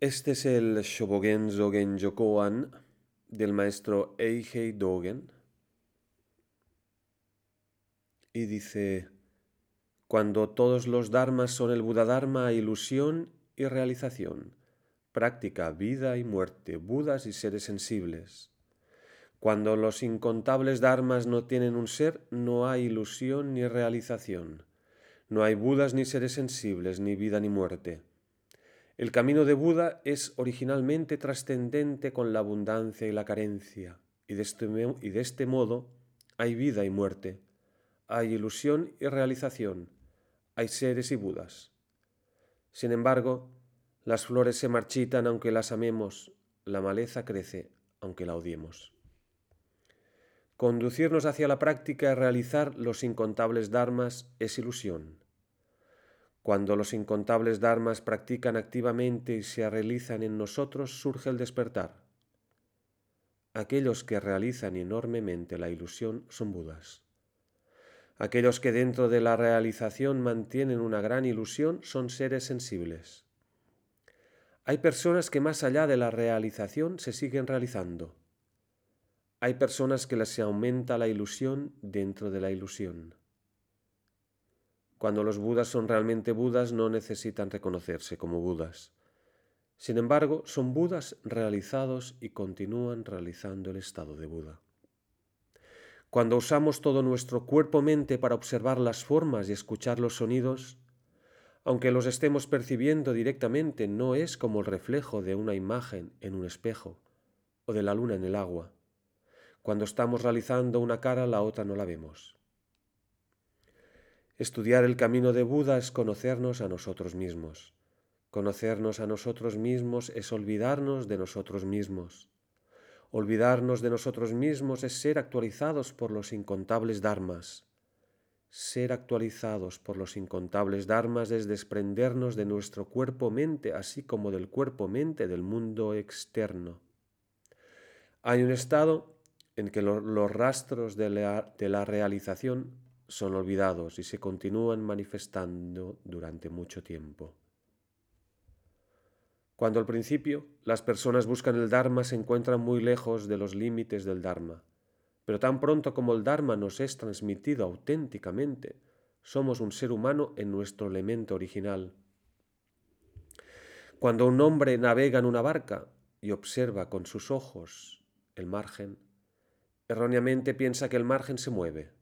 Este es el Shobogenzo Genjokoan del maestro Eihei Dogen. Y dice, cuando todos los dharmas son el Buda Dharma, ilusión y realización, práctica, vida y muerte, budas y seres sensibles. Cuando los incontables dharmas no tienen un ser, no hay ilusión ni realización. No hay budas ni seres sensibles, ni vida ni muerte. El camino de Buda es originalmente trascendente con la abundancia y la carencia, y de, este, y de este modo hay vida y muerte, hay ilusión y realización, hay seres y Budas. Sin embargo, las flores se marchitan aunque las amemos, la maleza crece aunque la odiemos. Conducirnos hacia la práctica y realizar los incontables dharmas es ilusión. Cuando los incontables dharmas practican activamente y se realizan en nosotros, surge el despertar. Aquellos que realizan enormemente la ilusión son Budas. Aquellos que dentro de la realización mantienen una gran ilusión son seres sensibles. Hay personas que más allá de la realización se siguen realizando. Hay personas que les aumenta la ilusión dentro de la ilusión. Cuando los Budas son realmente Budas no necesitan reconocerse como Budas. Sin embargo, son Budas realizados y continúan realizando el estado de Buda. Cuando usamos todo nuestro cuerpo-mente para observar las formas y escuchar los sonidos, aunque los estemos percibiendo directamente, no es como el reflejo de una imagen en un espejo o de la luna en el agua. Cuando estamos realizando una cara, la otra no la vemos. Estudiar el camino de Buda es conocernos a nosotros mismos. Conocernos a nosotros mismos es olvidarnos de nosotros mismos. Olvidarnos de nosotros mismos es ser actualizados por los incontables dharmas. Ser actualizados por los incontables dharmas es desprendernos de nuestro cuerpo-mente, así como del cuerpo-mente del mundo externo. Hay un estado en que los rastros de la, de la realización son olvidados y se continúan manifestando durante mucho tiempo. Cuando al principio las personas buscan el Dharma se encuentran muy lejos de los límites del Dharma, pero tan pronto como el Dharma nos es transmitido auténticamente, somos un ser humano en nuestro elemento original. Cuando un hombre navega en una barca y observa con sus ojos el margen, erróneamente piensa que el margen se mueve.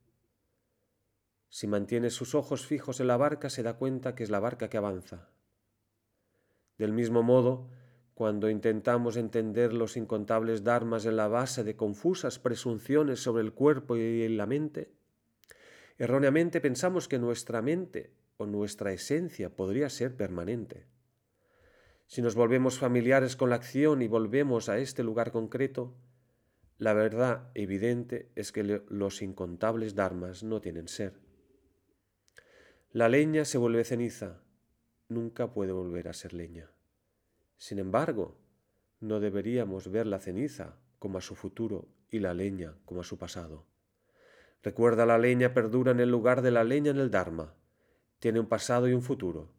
Si mantiene sus ojos fijos en la barca, se da cuenta que es la barca que avanza. Del mismo modo, cuando intentamos entender los incontables dharmas en la base de confusas presunciones sobre el cuerpo y la mente, erróneamente pensamos que nuestra mente o nuestra esencia podría ser permanente. Si nos volvemos familiares con la acción y volvemos a este lugar concreto, la verdad evidente es que los incontables dharmas no tienen ser. La leña se vuelve ceniza, nunca puede volver a ser leña. Sin embargo, no deberíamos ver la ceniza como a su futuro y la leña como a su pasado. Recuerda, la leña perdura en el lugar de la leña en el Dharma. Tiene un pasado y un futuro.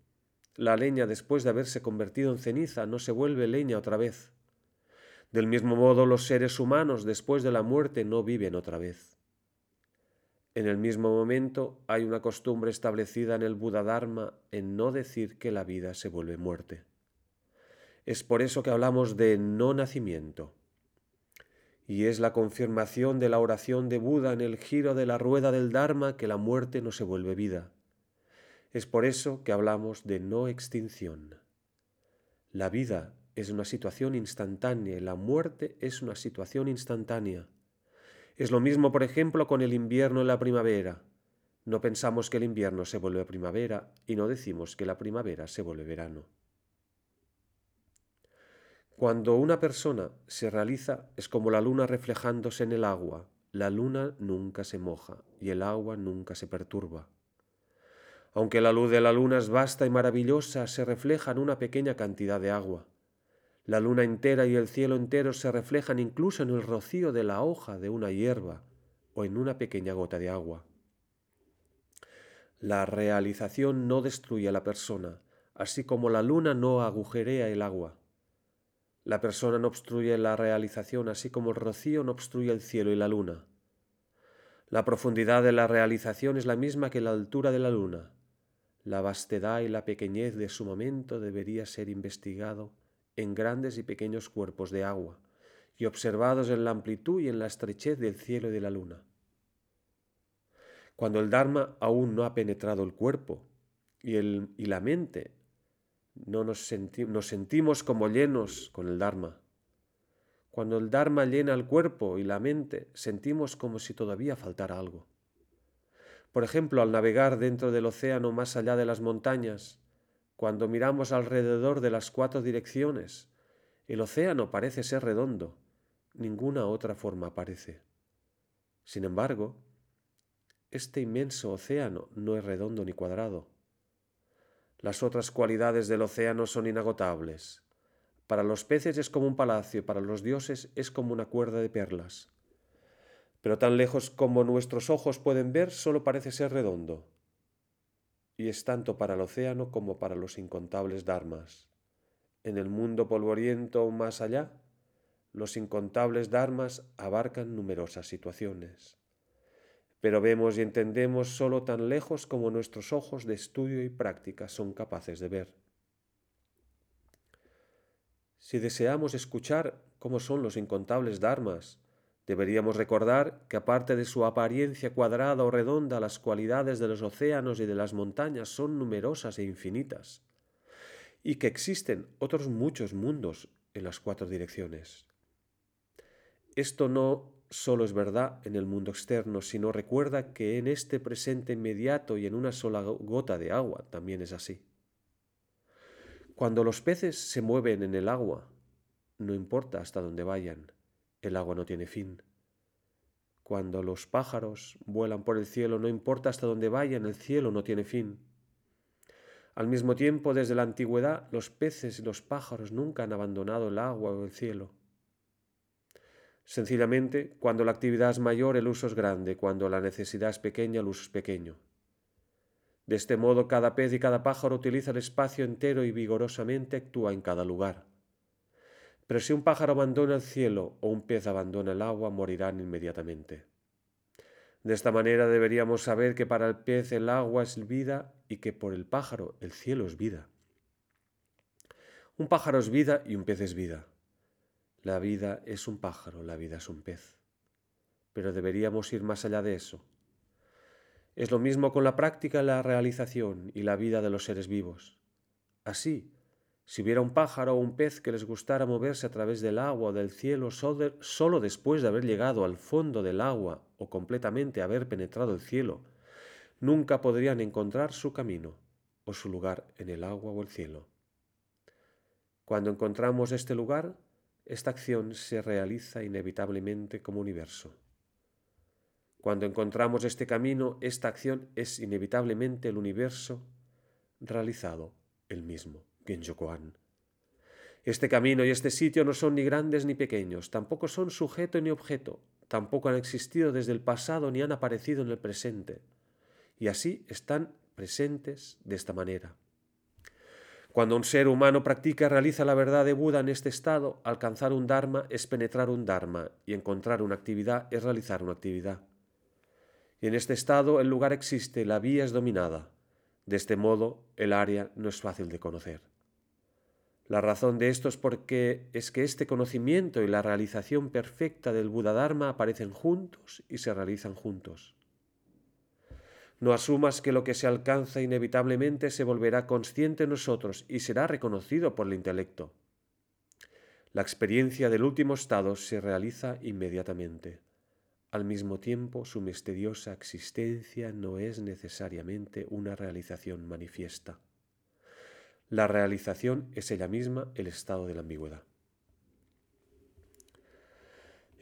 La leña, después de haberse convertido en ceniza, no se vuelve leña otra vez. Del mismo modo, los seres humanos, después de la muerte, no viven otra vez. En el mismo momento hay una costumbre establecida en el Buda Dharma en no decir que la vida se vuelve muerte. Es por eso que hablamos de no nacimiento. Y es la confirmación de la oración de Buda en el giro de la rueda del Dharma que la muerte no se vuelve vida. Es por eso que hablamos de no extinción. La vida es una situación instantánea y la muerte es una situación instantánea. Es lo mismo, por ejemplo, con el invierno y la primavera. No pensamos que el invierno se vuelve primavera y no decimos que la primavera se vuelve verano. Cuando una persona se realiza es como la luna reflejándose en el agua. La luna nunca se moja y el agua nunca se perturba. Aunque la luz de la luna es vasta y maravillosa, se refleja en una pequeña cantidad de agua. La luna entera y el cielo entero se reflejan incluso en el rocío de la hoja de una hierba o en una pequeña gota de agua. La realización no destruye a la persona, así como la luna no agujerea el agua. La persona no obstruye la realización, así como el rocío no obstruye el cielo y la luna. La profundidad de la realización es la misma que la altura de la luna. La vastedad y la pequeñez de su momento debería ser investigado en grandes y pequeños cuerpos de agua y observados en la amplitud y en la estrechez del cielo y de la luna. Cuando el Dharma aún no ha penetrado el cuerpo y, el, y la mente, no nos, nos sentimos como llenos con el Dharma. Cuando el Dharma llena el cuerpo y la mente, sentimos como si todavía faltara algo. Por ejemplo, al navegar dentro del océano más allá de las montañas, cuando miramos alrededor de las cuatro direcciones, el océano parece ser redondo, ninguna otra forma aparece. Sin embargo, este inmenso océano no es redondo ni cuadrado. Las otras cualidades del océano son inagotables. Para los peces es como un palacio, para los dioses es como una cuerda de perlas. Pero tan lejos como nuestros ojos pueden ver, solo parece ser redondo. Y es tanto para el océano como para los incontables dharmas. En el mundo polvoriento más allá, los incontables dharmas abarcan numerosas situaciones pero vemos y entendemos solo tan lejos como nuestros ojos de estudio y práctica son capaces de ver. Si deseamos escuchar cómo son los incontables dharmas, deberíamos recordar que aparte de su apariencia cuadrada o redonda, las cualidades de los océanos y de las montañas son numerosas e infinitas, y que existen otros muchos mundos en las cuatro direcciones. Esto no solo es verdad en el mundo externo, sino recuerda que en este presente inmediato y en una sola gota de agua también es así. Cuando los peces se mueven en el agua, no importa hasta dónde vayan, el agua no tiene fin. Cuando los pájaros vuelan por el cielo, no importa hasta dónde vayan, el cielo no tiene fin. Al mismo tiempo, desde la antigüedad, los peces y los pájaros nunca han abandonado el agua o el cielo. Sencillamente, cuando la actividad es mayor, el uso es grande, cuando la necesidad es pequeña, el uso es pequeño. De este modo, cada pez y cada pájaro utiliza el espacio entero y vigorosamente actúa en cada lugar. Pero si un pájaro abandona el cielo o un pez abandona el agua, morirán inmediatamente. De esta manera deberíamos saber que para el pez el agua es vida y que por el pájaro el cielo es vida. Un pájaro es vida y un pez es vida. La vida es un pájaro, la vida es un pez. Pero deberíamos ir más allá de eso. Es lo mismo con la práctica, la realización y la vida de los seres vivos. Así, si hubiera un pájaro o un pez que les gustara moverse a través del agua o del cielo solo después de haber llegado al fondo del agua o completamente haber penetrado el cielo, nunca podrían encontrar su camino o su lugar en el agua o el cielo. Cuando encontramos este lugar, esta acción se realiza inevitablemente como universo. Cuando encontramos este camino, esta acción es inevitablemente el universo realizado el mismo, Este camino y este sitio no son ni grandes ni pequeños, tampoco son sujeto ni objeto, tampoco han existido desde el pasado ni han aparecido en el presente, y así están presentes de esta manera. Cuando un ser humano practica y realiza la verdad de Buda en este estado, alcanzar un Dharma es penetrar un Dharma y encontrar una actividad es realizar una actividad. Y en este estado el lugar existe, la vía es dominada. De este modo, el área no es fácil de conocer. La razón de esto es porque es que este conocimiento y la realización perfecta del Buda Dharma aparecen juntos y se realizan juntos. No asumas que lo que se alcanza inevitablemente se volverá consciente en nosotros y será reconocido por el intelecto. La experiencia del último estado se realiza inmediatamente. Al mismo tiempo, su misteriosa existencia no es necesariamente una realización manifiesta. La realización es ella misma el estado de la ambigüedad.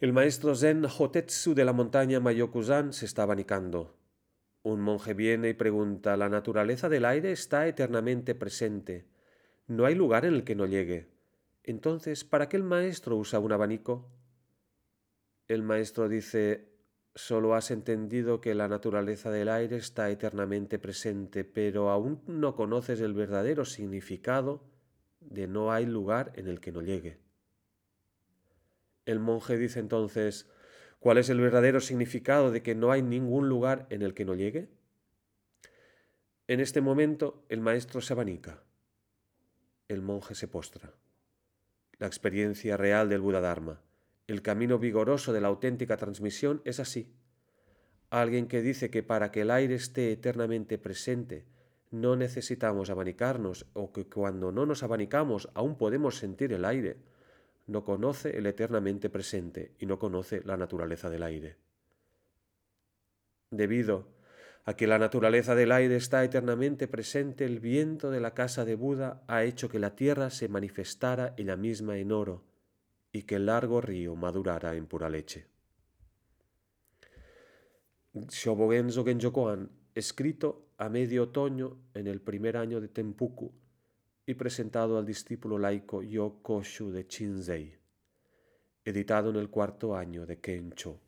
El maestro Zen Hotetsu de la montaña Mayokuzan se está abanicando. Un monje viene y pregunta, la naturaleza del aire está eternamente presente. No hay lugar en el que no llegue. Entonces, ¿para qué el maestro usa un abanico? El maestro dice, solo has entendido que la naturaleza del aire está eternamente presente, pero aún no conoces el verdadero significado de no hay lugar en el que no llegue. El monje dice entonces, ¿cuál es el verdadero significado de que no hay ningún lugar en el que no llegue? En este momento el maestro se abanica. El monje se postra. La experiencia real del Buda Dharma, el camino vigoroso de la auténtica transmisión es así. Alguien que dice que para que el aire esté eternamente presente no necesitamos abanicarnos o que cuando no nos abanicamos aún podemos sentir el aire, no conoce el eternamente presente y no conoce la naturaleza del aire. Debido a que la naturaleza del aire está eternamente presente, el viento de la casa de Buda ha hecho que la tierra se manifestara ella misma en oro y que el largo río madurara en pura leche. Shobogenzo Genjokoan, escrito a medio otoño en el primer año de Tempuku y presentado al discípulo laico Yokoshu de Chinzei, editado en el cuarto año de Kencho.